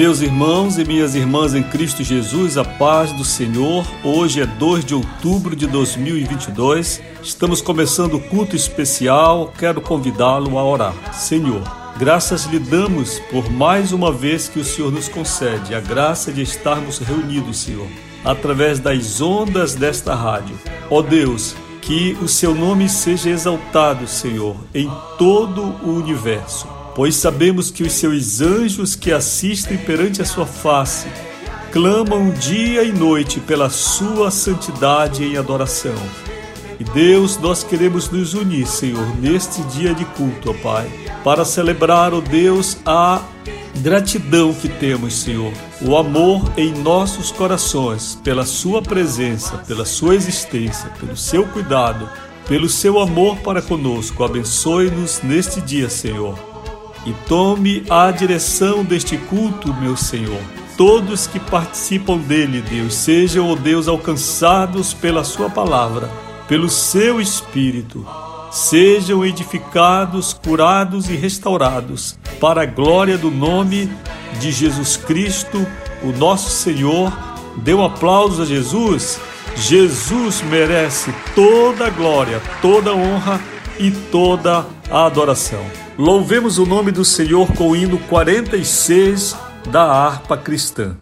Meus irmãos e minhas irmãs em Cristo Jesus, a paz do Senhor. Hoje é 2 de outubro de 2022. Estamos começando o culto especial. Quero convidá-lo a orar. Senhor, graças lhe damos por mais uma vez que o Senhor nos concede a graça de estarmos reunidos, Senhor, através das ondas desta rádio. Ó Deus, que o seu nome seja exaltado, Senhor, em todo o universo pois sabemos que os seus anjos que assistem perante a sua face clamam dia e noite pela sua santidade em adoração. E Deus, nós queremos nos unir, Senhor, neste dia de culto, ó Pai, para celebrar, ó Deus, a gratidão que temos, Senhor, o amor em nossos corações pela Sua presença, pela Sua existência, pelo Seu cuidado, pelo Seu amor para conosco. Abençoe-nos neste dia, Senhor e tome a direção deste culto, meu Senhor. Todos que participam dele, Deus, sejam, ó Deus, alcançados pela Sua palavra, pelo Seu Espírito. Sejam edificados, curados e restaurados, para a glória do nome de Jesus Cristo, o nosso Senhor. Dê um aplauso a Jesus. Jesus merece toda a glória, toda a honra e toda a adoração. Louvemos o nome do Senhor com o hino 46 da harpa cristã.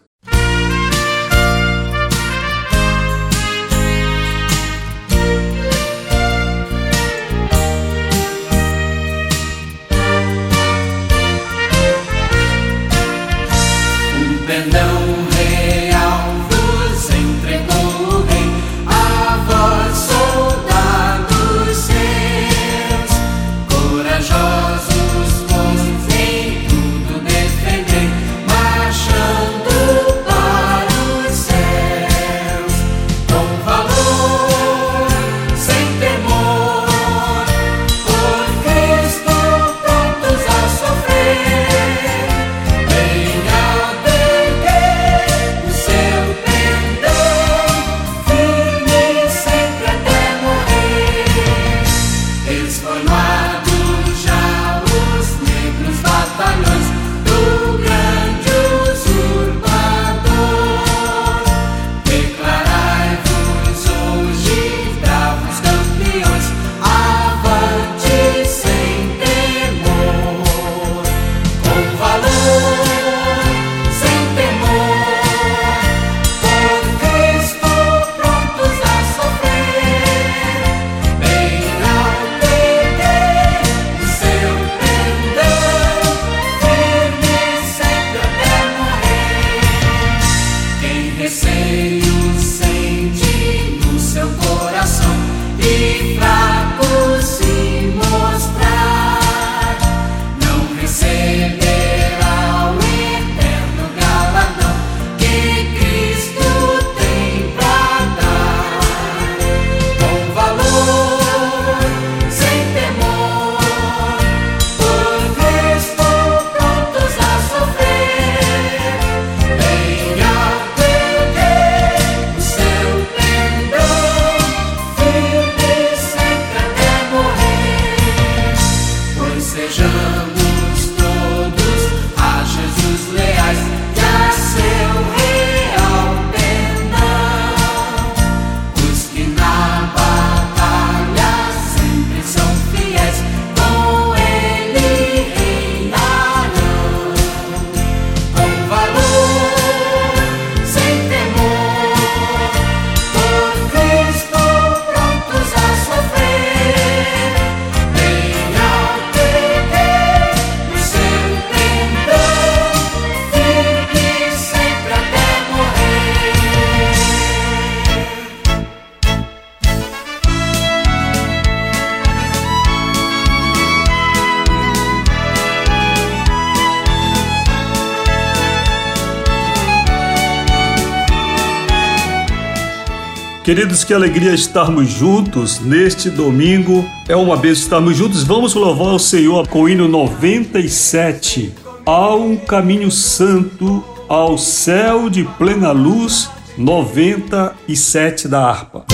Queridos, que alegria estarmos juntos neste domingo. É uma vez estarmos juntos. Vamos louvar o Senhor com o hino 97. Há um caminho santo ao céu de plena luz, 97 da harpa.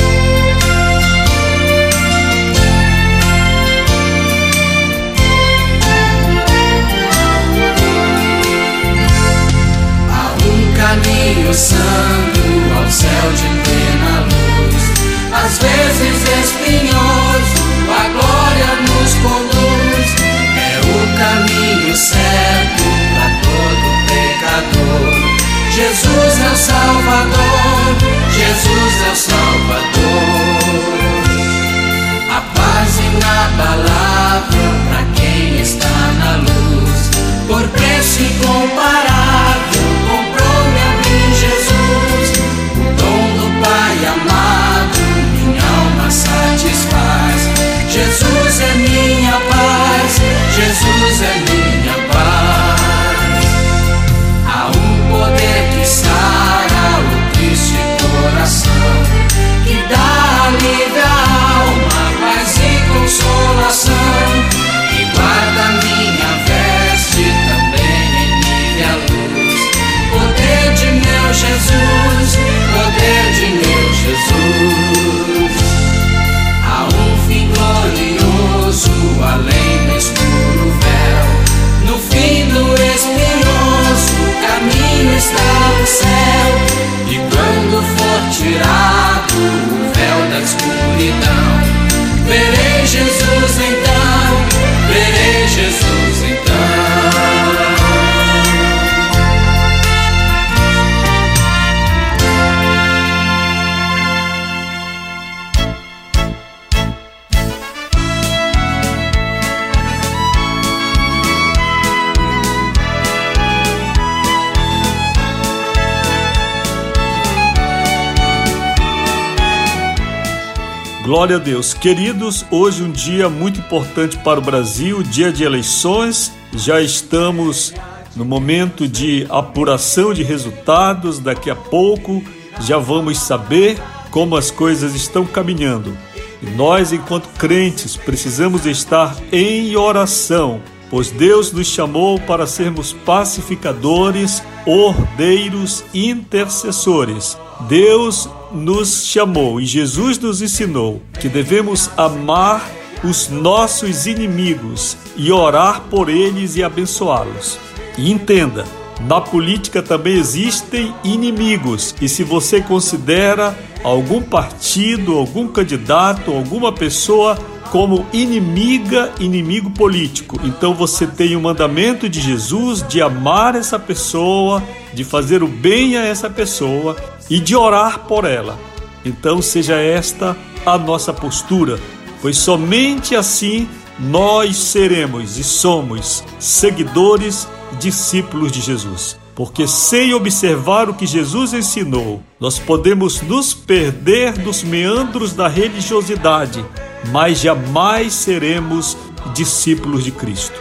Glória a Deus. Queridos, hoje um dia muito importante para o Brasil, dia de eleições. Já estamos no momento de apuração de resultados. Daqui a pouco já vamos saber como as coisas estão caminhando. E nós, enquanto crentes, precisamos estar em oração, pois Deus nos chamou para sermos pacificadores, ordeiros, intercessores. Deus nos chamou e Jesus nos ensinou que devemos amar os nossos inimigos e orar por eles e abençoá-los. E entenda, na política também existem inimigos, e se você considera algum partido, algum candidato, alguma pessoa como inimiga, inimigo político. Então você tem o mandamento de Jesus de amar essa pessoa, de fazer o bem a essa pessoa e de orar por ela. Então seja esta a nossa postura, pois somente assim nós seremos e somos seguidores, discípulos de Jesus. Porque sem observar o que Jesus ensinou, nós podemos nos perder dos meandros da religiosidade mas jamais seremos discípulos de Cristo.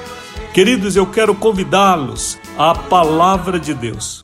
Queridos, eu quero convidá-los à palavra de Deus.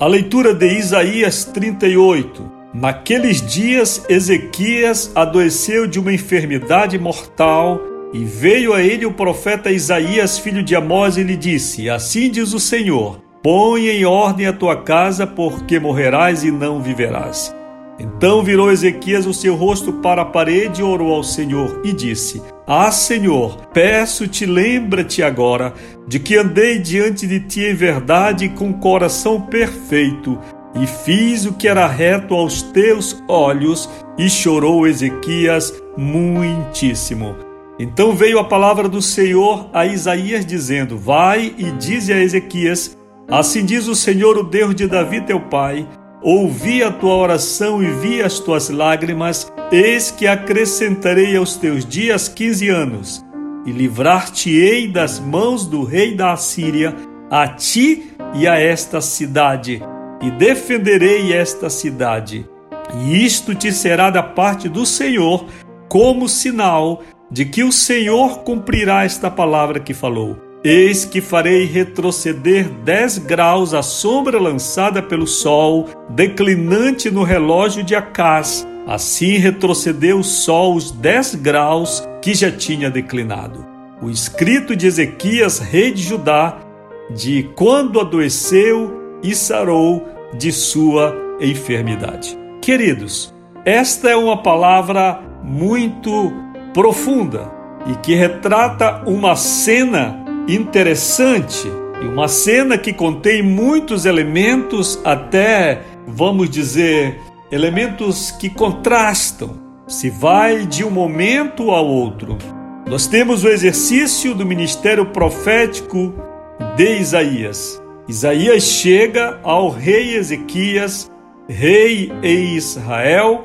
A leitura de Isaías 38. Naqueles dias, Ezequias adoeceu de uma enfermidade mortal e veio a ele o profeta Isaías, filho de Amós, e lhe disse: Assim diz o Senhor: Põe em ordem a tua casa, porque morrerás e não viverás. Então virou Ezequias o seu rosto para a parede e orou ao Senhor e disse: Ah, Senhor, peço-te, lembra-te agora de que andei diante de ti em verdade com coração perfeito, e fiz o que era reto aos teus olhos. E chorou Ezequias muitíssimo. Então veio a palavra do Senhor a Isaías, dizendo: Vai e dize a Ezequias: Assim diz o Senhor, o Deus de Davi, teu pai: Ouvi a tua oração e vi as tuas lágrimas, eis que acrescentarei aos teus dias quinze anos, e livrar-te-ei das mãos do rei da Assíria, a ti e a esta cidade, e defenderei esta cidade. E isto te será da parte do Senhor como sinal de que o Senhor cumprirá esta palavra que falou. Eis que farei retroceder dez graus a sombra lançada pelo sol, declinante no relógio de Acás. Assim retrocedeu o sol os dez graus que já tinha declinado. O escrito de Ezequias, rei de Judá, de quando adoeceu e sarou de sua enfermidade. Queridos, esta é uma palavra muito profunda e que retrata uma cena interessante e uma cena que contém muitos elementos, até vamos dizer, elementos que contrastam, se vai de um momento ao outro. Nós temos o exercício do ministério profético de Isaías. Isaías chega ao rei Ezequias, rei em Israel,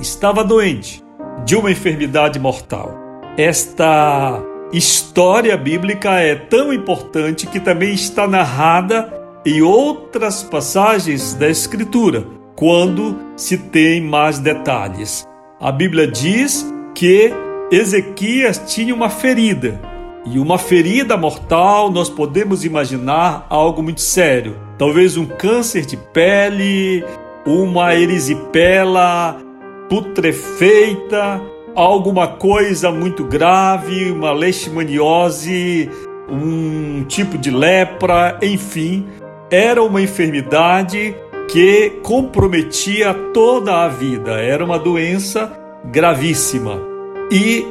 estava doente de uma enfermidade mortal. Esta história bíblica é tão importante que também está narrada em outras passagens da Escritura, quando se tem mais detalhes. A Bíblia diz que Ezequias tinha uma ferida, e uma ferida mortal nós podemos imaginar algo muito sério. Talvez um câncer de pele, uma erisipela putrefeita, alguma coisa muito grave, uma leishmaniose, um tipo de lepra, enfim, era uma enfermidade que comprometia toda a vida, era uma doença gravíssima. E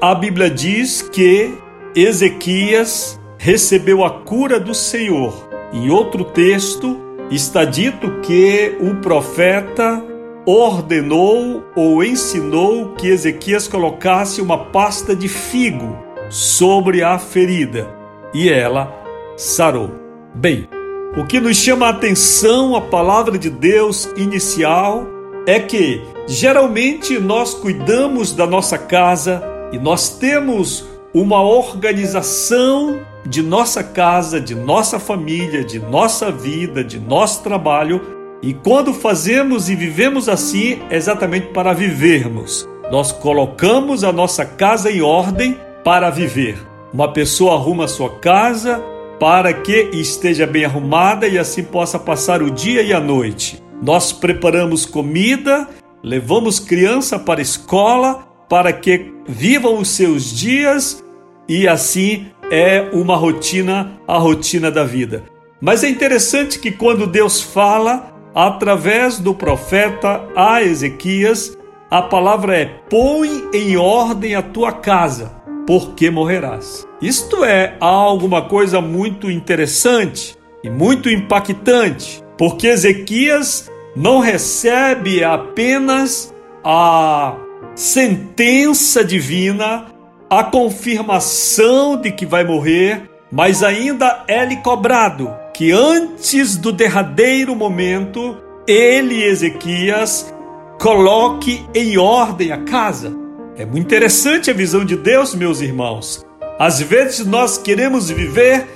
a Bíblia diz que Ezequias recebeu a cura do Senhor. Em outro texto está dito que o profeta ordenou ou ensinou que Ezequias colocasse uma pasta de figo sobre a ferida e ela sarou. Bem, o que nos chama a atenção a palavra de Deus inicial é que geralmente nós cuidamos da nossa casa e nós temos uma organização de nossa casa, de nossa família, de nossa vida, de nosso trabalho e quando fazemos e vivemos assim, é exatamente para vivermos. Nós colocamos a nossa casa em ordem para viver. Uma pessoa arruma a sua casa para que esteja bem arrumada e assim possa passar o dia e a noite. Nós preparamos comida, levamos criança para a escola para que vivam os seus dias e assim é uma rotina, a rotina da vida. Mas é interessante que quando Deus fala, através do profeta a Ezequias, a palavra é: põe em ordem a tua casa, porque morrerás. Isto é alguma coisa muito interessante e muito impactante, porque Ezequias não recebe apenas a sentença divina, a confirmação de que vai morrer, mas ainda é-lhe cobrado que antes do derradeiro momento, ele, Ezequias, coloque em ordem a casa. É muito interessante a visão de Deus, meus irmãos. Às vezes nós queremos viver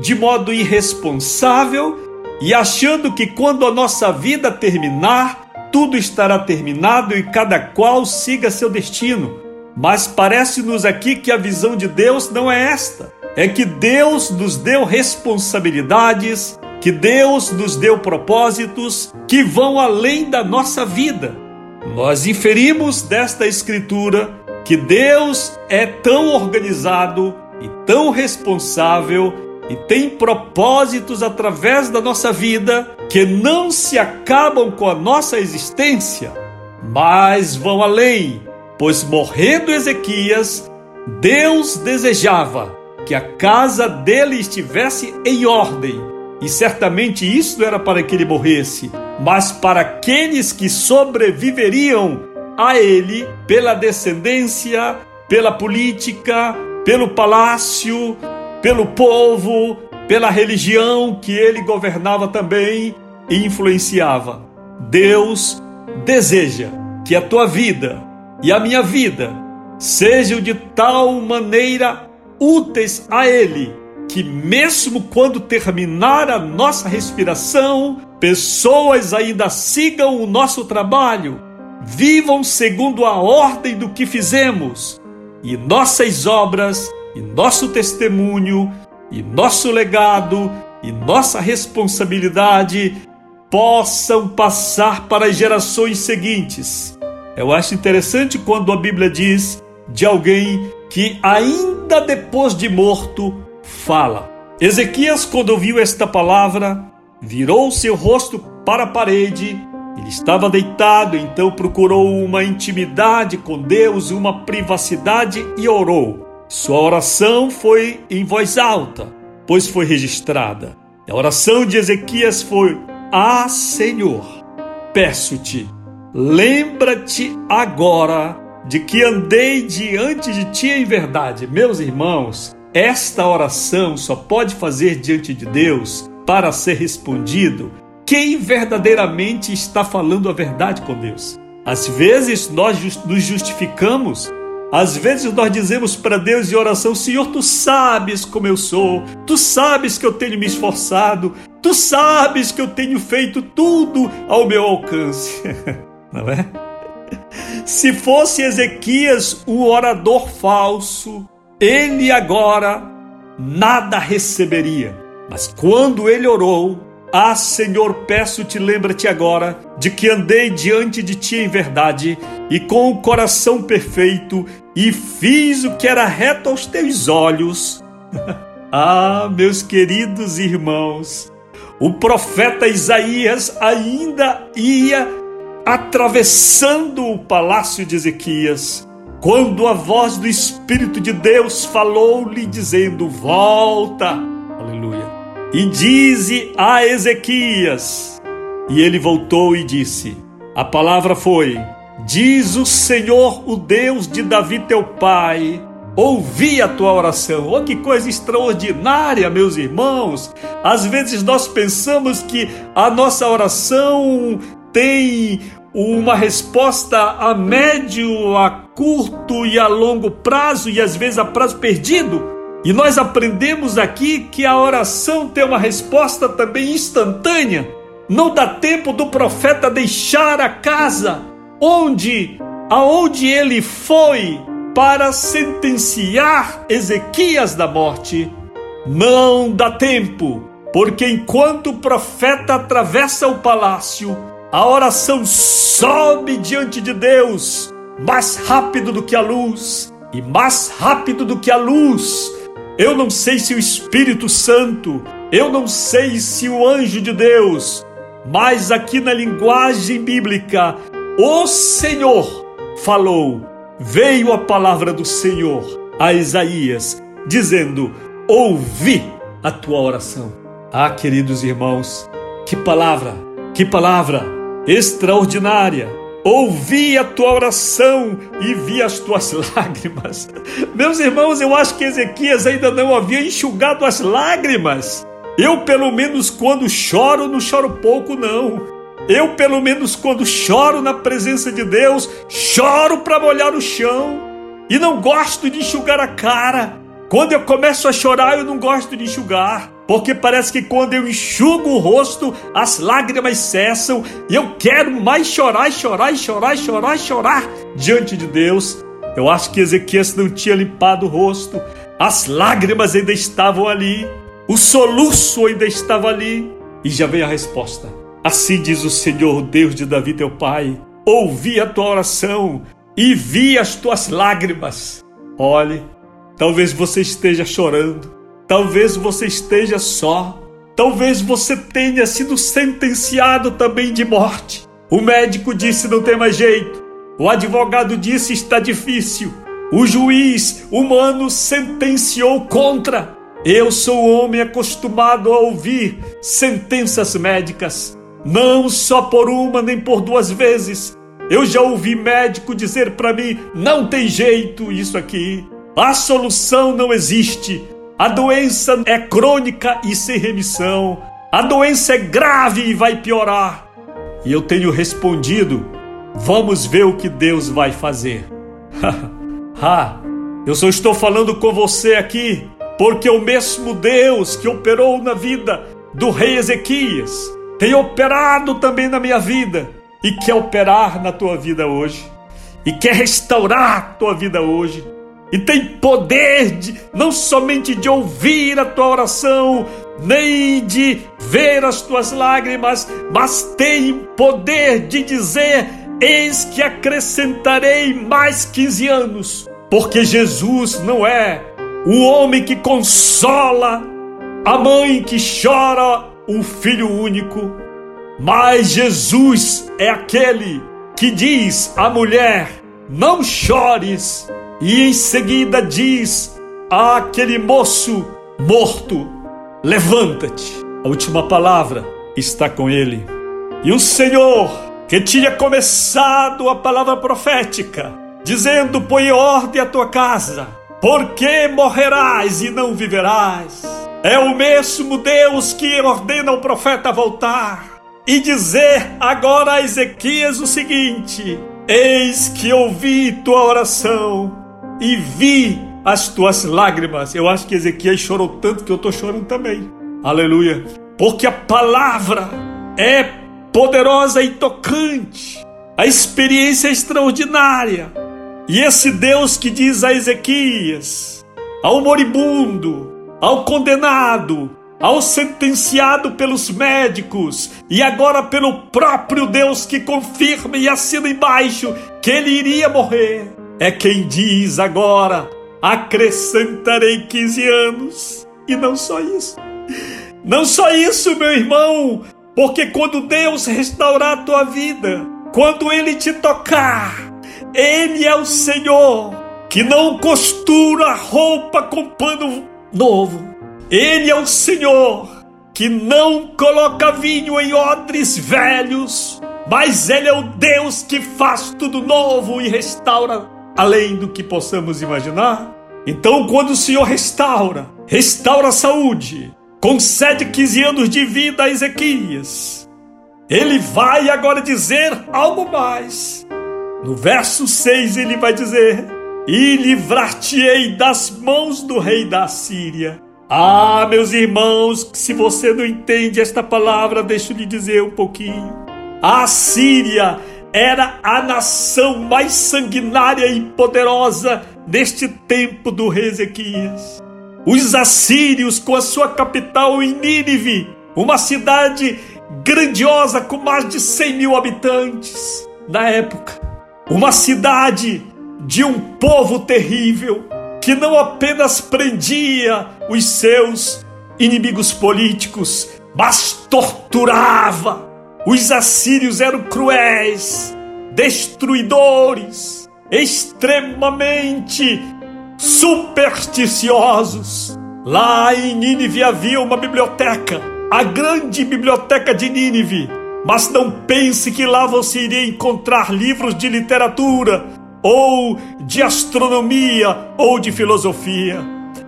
de modo irresponsável e achando que quando a nossa vida terminar, tudo estará terminado e cada qual siga seu destino. Mas parece-nos aqui que a visão de Deus não é esta é que Deus nos deu responsabilidades, que Deus nos deu propósitos que vão além da nossa vida. Nós inferimos desta Escritura que Deus é tão organizado e tão responsável e tem propósitos através da nossa vida que não se acabam com a nossa existência, mas vão além, pois morrendo Ezequias, Deus desejava que a casa dele estivesse em ordem. E certamente isso era para que ele morresse, mas para aqueles que sobreviveriam a ele pela descendência, pela política, pelo palácio, pelo povo, pela religião que ele governava também e influenciava. Deus deseja que a tua vida e a minha vida sejam de tal maneira úteis a Ele, que mesmo quando terminar a nossa respiração, pessoas ainda sigam o nosso trabalho, vivam segundo a ordem do que fizemos, e nossas obras, e nosso testemunho, e nosso legado, e nossa responsabilidade possam passar para as gerações seguintes. Eu acho interessante quando a Bíblia diz de alguém que, ainda depois de morto, fala. Ezequias, quando ouviu esta palavra, virou seu rosto para a parede. Ele estava deitado, então procurou uma intimidade com Deus, uma privacidade e orou. Sua oração foi em voz alta, pois foi registrada. A oração de Ezequias foi: Ah, Senhor, peço-te, lembra-te agora de que andei diante de ti em verdade. Meus irmãos, esta oração só pode fazer diante de Deus para ser respondido quem verdadeiramente está falando a verdade com Deus. Às vezes nós nos justificamos, às vezes nós dizemos para Deus em oração: Senhor, tu sabes como eu sou, tu sabes que eu tenho me esforçado, tu sabes que eu tenho feito tudo ao meu alcance. Não é? Se fosse Ezequias um orador falso, ele agora nada receberia. Mas quando ele orou, ah, Senhor, peço-te, lembra-te agora de que andei diante de ti em verdade e com o coração perfeito e fiz o que era reto aos teus olhos. ah, meus queridos irmãos, o profeta Isaías ainda ia atravessando o palácio de Ezequias quando a voz do Espírito de Deus falou-lhe, dizendo: Volta, aleluia, e dize a Ezequias. E ele voltou e disse: A palavra foi: Diz o Senhor, o Deus de Davi teu pai, ouvi a tua oração. Oh, que coisa extraordinária, meus irmãos! Às vezes nós pensamos que a nossa oração tem uma resposta a médio, a curto e a longo prazo e às vezes a prazo perdido. E nós aprendemos aqui que a oração tem uma resposta também instantânea. Não dá tempo do profeta deixar a casa onde aonde ele foi para sentenciar Ezequias da morte. Não dá tempo, porque enquanto o profeta atravessa o palácio, a oração sobe diante de Deus mais rápido do que a luz e mais rápido do que a luz. Eu não sei se o Espírito Santo, eu não sei se o anjo de Deus, mas aqui na linguagem bíblica, o Senhor falou, veio a palavra do Senhor a Isaías, dizendo: Ouvi a tua oração. Ah, queridos irmãos, que palavra, que palavra! Extraordinária. Ouvi a tua oração e vi as tuas lágrimas. Meus irmãos, eu acho que Ezequias ainda não havia enxugado as lágrimas. Eu, pelo menos, quando choro, não choro pouco, não. Eu, pelo menos, quando choro na presença de Deus, choro para molhar o chão. E não gosto de enxugar a cara. Quando eu começo a chorar, eu não gosto de enxugar porque parece que quando eu enxugo o rosto, as lágrimas cessam e eu quero mais chorar, chorar, chorar, chorar, chorar diante de Deus. Eu acho que Ezequias não tinha limpado o rosto, as lágrimas ainda estavam ali, o soluço ainda estava ali. E já vem a resposta. Assim diz o Senhor, Deus de Davi, teu pai: ouvi a tua oração e vi as tuas lágrimas. Olhe, talvez você esteja chorando Talvez você esteja só. Talvez você tenha sido sentenciado também de morte. O médico disse não tem mais jeito. O advogado disse está difícil. O juiz humano sentenciou contra. Eu sou homem acostumado a ouvir sentenças médicas, não só por uma nem por duas vezes. Eu já ouvi médico dizer para mim: não tem jeito isso aqui, a solução não existe. A doença é crônica e sem remissão. A doença é grave e vai piorar. E eu tenho respondido: vamos ver o que Deus vai fazer. ah, eu só estou falando com você aqui porque o mesmo Deus que operou na vida do rei Ezequias tem operado também na minha vida e quer operar na tua vida hoje, e quer restaurar a tua vida hoje, e tem poder de, não somente de ouvir a tua oração, nem de ver as tuas lágrimas, mas tem poder de dizer: Eis que acrescentarei mais 15 anos, porque Jesus não é o homem que consola, a mãe que chora, o filho único, mas Jesus é aquele que diz à mulher: Não chores e em seguida diz àquele moço morto: Levanta-te. A última palavra está com ele. E o Senhor, que tinha começado a palavra profética, dizendo: Põe ordem à tua casa, porque morrerás e não viverás. É o mesmo Deus que ordena o profeta voltar e dizer agora a Ezequias o seguinte: Eis que ouvi tua oração e vi as tuas lágrimas. Eu acho que Ezequias chorou tanto que eu estou chorando também. Aleluia. Porque a palavra é poderosa e tocante. A experiência é extraordinária. E esse Deus que diz a Ezequias, ao moribundo, ao condenado, ao sentenciado pelos médicos e agora pelo próprio Deus que confirma e assina embaixo que ele iria morrer é quem diz agora: acrescentarei 15 anos. E não só isso. Não só isso, meu irmão, porque quando Deus restaurar a tua vida, quando Ele te tocar, Ele é o Senhor que não costura roupa com pano novo. Ele é o Senhor que não coloca vinho em odres velhos, mas Ele é o Deus que faz tudo novo e restaura além do que possamos imaginar. Então, quando o Senhor restaura, restaura a saúde, concede 15 anos de vida a Ezequias, ele vai agora dizer algo mais. No verso 6 ele vai dizer: E livrar-te-ei das mãos do rei da Síria. Ah, meus irmãos, se você não entende esta palavra, deixa eu lhe dizer um pouquinho. A Síria era a nação mais sanguinária e poderosa deste tempo do rei Ezequias. Os assírios, com a sua capital em Nínive, uma cidade grandiosa com mais de 100 mil habitantes na época. Uma cidade de um povo terrível que não apenas prendia os seus inimigos políticos, mas torturava os assírios eram cruéis, destruidores, extremamente supersticiosos. Lá em Nínive havia uma biblioteca, a grande biblioteca de Nínive. Mas não pense que lá você iria encontrar livros de literatura, ou de astronomia, ou de filosofia.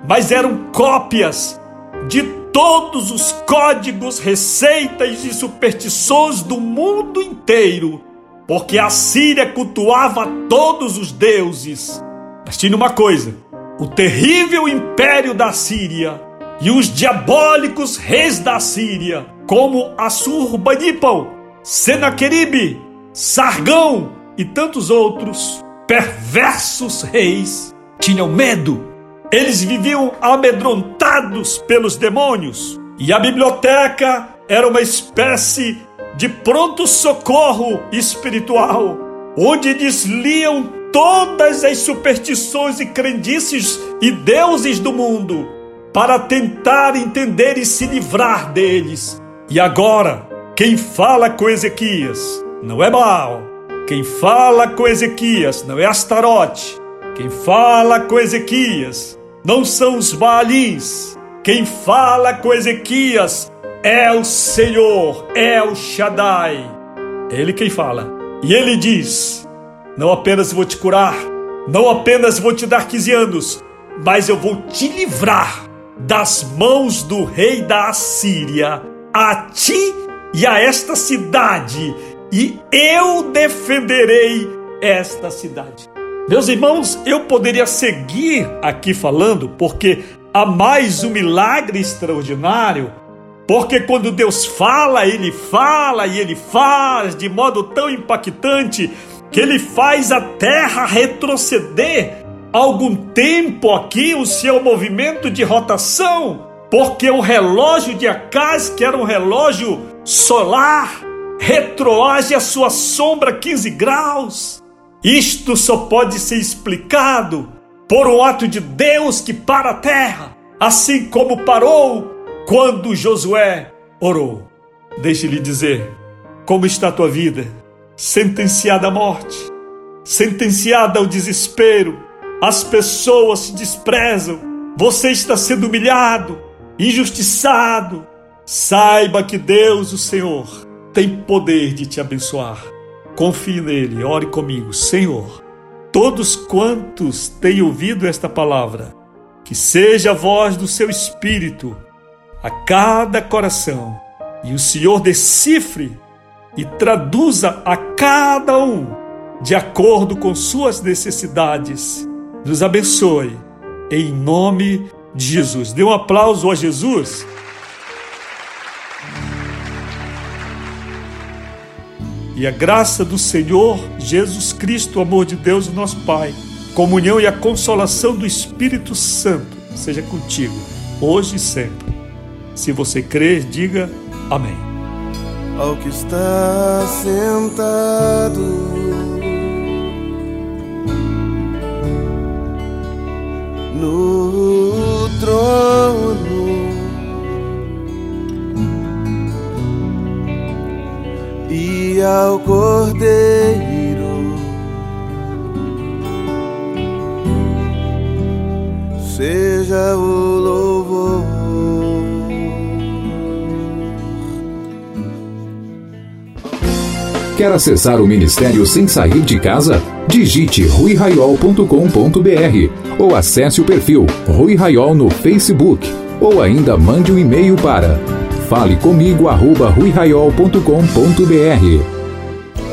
Mas eram cópias de todos os códigos, receitas e superstições do mundo inteiro, porque a Síria cultuava todos os deuses. Mas tinha uma coisa: o terrível império da Síria e os diabólicos reis da Síria, como Assurbanipal, Senaqueribe, Sargão e tantos outros perversos reis, tinham medo eles viviam amedrontados pelos demônios e a biblioteca era uma espécie de pronto-socorro espiritual, onde eles liam todas as superstições e crendices e deuses do mundo para tentar entender e se livrar deles. E agora, quem fala com Ezequias não é Baal, quem fala com Ezequias não é Astarote, quem fala com Ezequias não são os Baalins. Quem fala com Ezequias é o Senhor, é o Shaddai. É ele quem fala. E ele diz: Não apenas vou te curar, não apenas vou te dar 15 anos, mas eu vou te livrar das mãos do rei da Assíria, a ti e a esta cidade, e eu defenderei esta cidade. Meus irmãos, eu poderia seguir aqui falando, porque há mais um milagre extraordinário Porque quando Deus fala, Ele fala e Ele faz de modo tão impactante que Ele faz a terra retroceder algum tempo aqui o seu movimento de rotação, porque o relógio de Acaz, que era um relógio solar, retroage a sua sombra 15 graus. Isto só pode ser explicado por um ato de Deus que para a terra, assim como parou quando Josué orou. Deixe-lhe dizer como está a tua vida, sentenciada à morte, sentenciada ao desespero, as pessoas te desprezam, você está sendo humilhado, injustiçado. Saiba que Deus, o Senhor, tem poder de te abençoar. Confie nele, ore comigo, Senhor. Todos quantos têm ouvido esta palavra, que seja a voz do seu espírito a cada coração, e o Senhor decifre e traduza a cada um de acordo com suas necessidades. Nos abençoe, em nome de Jesus. Dê um aplauso a Jesus. E a graça do Senhor Jesus Cristo, o amor de Deus, nosso Pai, comunhão e a consolação do Espírito Santo seja contigo, hoje e sempre. Se você crer, diga amém. Ao que está sentado no trono ao Cordeiro seja o louvor. Quer acessar o ministério sem sair de casa? Digite ruiraiol.com.br ou acesse o perfil Rui Raiol no Facebook ou ainda mande um e-mail para fale comigo arroba ruiraiol.com.br